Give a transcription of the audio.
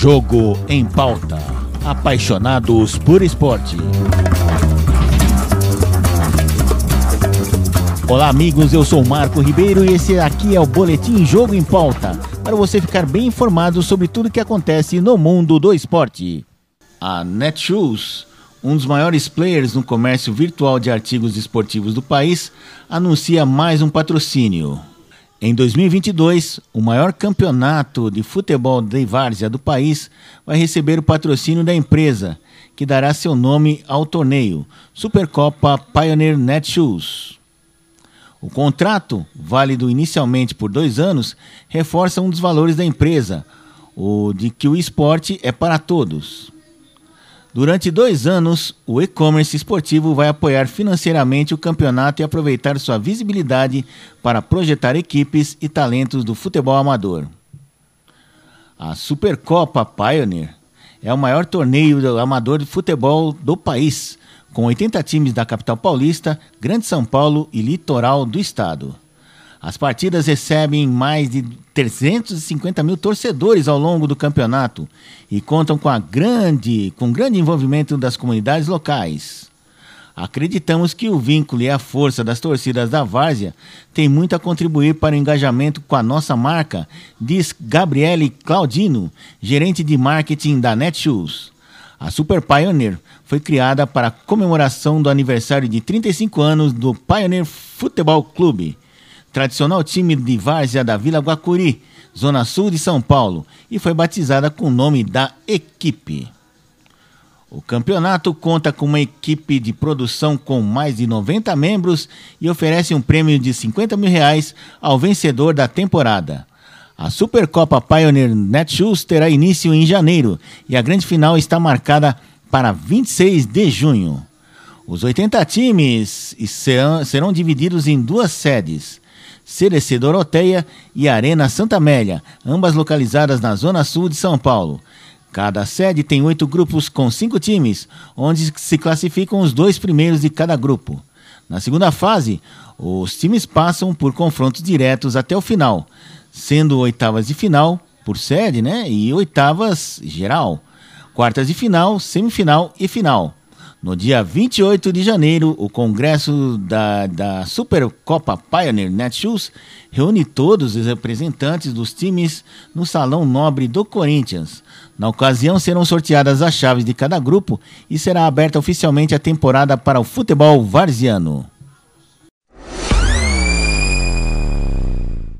Jogo em pauta. Apaixonados por esporte. Olá, amigos. Eu sou Marco Ribeiro e esse aqui é o Boletim Jogo em Pauta para você ficar bem informado sobre tudo que acontece no mundo do esporte. A Netshoes, um dos maiores players no comércio virtual de artigos esportivos do país, anuncia mais um patrocínio. Em 2022, o maior campeonato de futebol de várzea do país vai receber o patrocínio da empresa, que dará seu nome ao torneio, Supercopa Pioneer Netshoes. O contrato, válido inicialmente por dois anos, reforça um dos valores da empresa, o de que o esporte é para todos. Durante dois anos, o e-commerce esportivo vai apoiar financeiramente o campeonato e aproveitar sua visibilidade para projetar equipes e talentos do futebol amador. A Supercopa Pioneer é o maior torneio amador de futebol do país, com 80 times da capital paulista, Grande São Paulo e litoral do estado. As partidas recebem mais de 350 mil torcedores ao longo do campeonato e contam com, a grande, com grande envolvimento das comunidades locais. Acreditamos que o vínculo e a força das torcidas da Várzea tem muito a contribuir para o engajamento com a nossa marca, diz Gabriele Claudino, gerente de marketing da Netshoes. A Super Pioneer foi criada para comemoração do aniversário de 35 anos do Pioneer Futebol Clube tradicional time de várzea da Vila Guacuri, zona sul de São Paulo, e foi batizada com o nome da equipe. O campeonato conta com uma equipe de produção com mais de 90 membros e oferece um prêmio de 50 mil reais ao vencedor da temporada. A Supercopa Pioneer Netshoes terá início em janeiro e a grande final está marcada para 26 de junho. Os 80 times serão, divididos em duas sedes. CDC Doroteia e Arena Santa Amélia, ambas localizadas na zona sul de São Paulo. Cada sede tem oito grupos com cinco times, onde se classificam os dois primeiros de cada grupo. Na segunda fase, os times passam por confrontos diretos até o final, sendo oitavas de final por sede, né? E oitavas geral, quartas de final, semifinal e final. No dia 28 de janeiro, o congresso da, da Supercopa Pioneer Netshoes reúne todos os representantes dos times no Salão Nobre do Corinthians. Na ocasião, serão sorteadas as chaves de cada grupo e será aberta oficialmente a temporada para o futebol varziano.